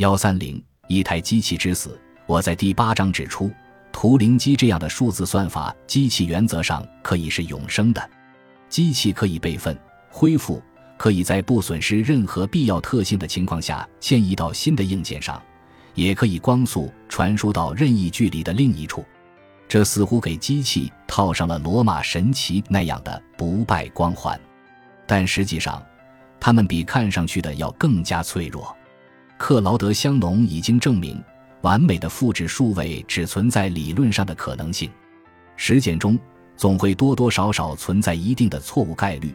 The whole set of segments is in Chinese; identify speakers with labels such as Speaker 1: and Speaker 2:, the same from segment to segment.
Speaker 1: 幺三零一台机器之死，我在第八章指出，图灵机这样的数字算法机器原则上可以是永生的，机器可以备份、恢复，可以在不损失任何必要特性的情况下迁移到新的硬件上，也可以光速传输到任意距离的另一处。这似乎给机器套上了罗马神奇那样的不败光环，但实际上，它们比看上去的要更加脆弱。克劳德·香农已经证明，完美的复制数位只存在理论上的可能性，实践中总会多多少少存在一定的错误概率，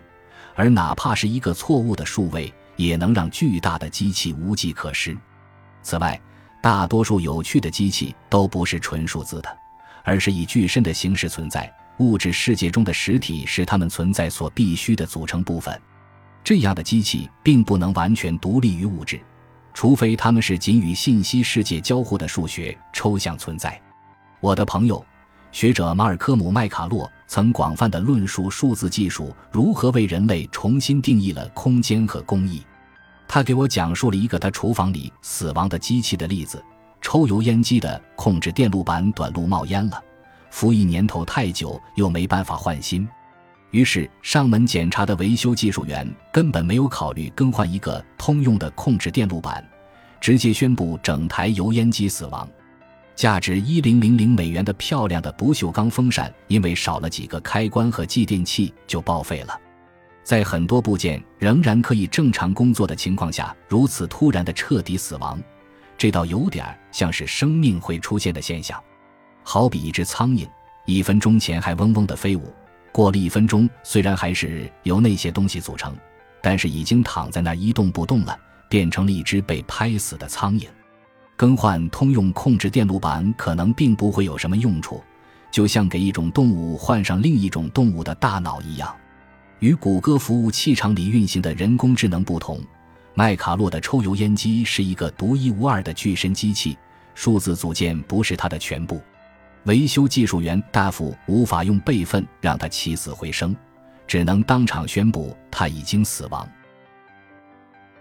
Speaker 1: 而哪怕是一个错误的数位，也能让巨大的机器无计可施。此外，大多数有趣的机器都不是纯数字的。而是以具身的形式存在，物质世界中的实体是它们存在所必须的组成部分。这样的机器并不能完全独立于物质，除非他们是仅与信息世界交互的数学抽象存在。我的朋友学者马尔科姆·麦卡洛曾广泛的论述数字技术如何为人类重新定义了空间和工艺。他给我讲述了一个他厨房里死亡的机器的例子。抽油烟机的控制电路板短路冒烟了，服役年头太久又没办法换新，于是上门检查的维修技术员根本没有考虑更换一个通用的控制电路板，直接宣布整台油烟机死亡。价值一零零零美元的漂亮的不锈钢风扇因为少了几个开关和继电器就报废了。在很多部件仍然可以正常工作的情况下，如此突然的彻底死亡。这倒有点像是生命会出现的现象，好比一只苍蝇，一分钟前还嗡嗡的飞舞，过了一分钟，虽然还是由那些东西组成，但是已经躺在那一动不动了，变成了一只被拍死的苍蝇。更换通用控制电路板可能并不会有什么用处，就像给一种动物换上另一种动物的大脑一样。与谷歌服务器厂里运行的人工智能不同。麦卡洛的抽油烟机是一个独一无二的巨身机器，数字组件不是它的全部。维修技术员大夫无法用备份让他起死回生，只能当场宣布他已经死亡。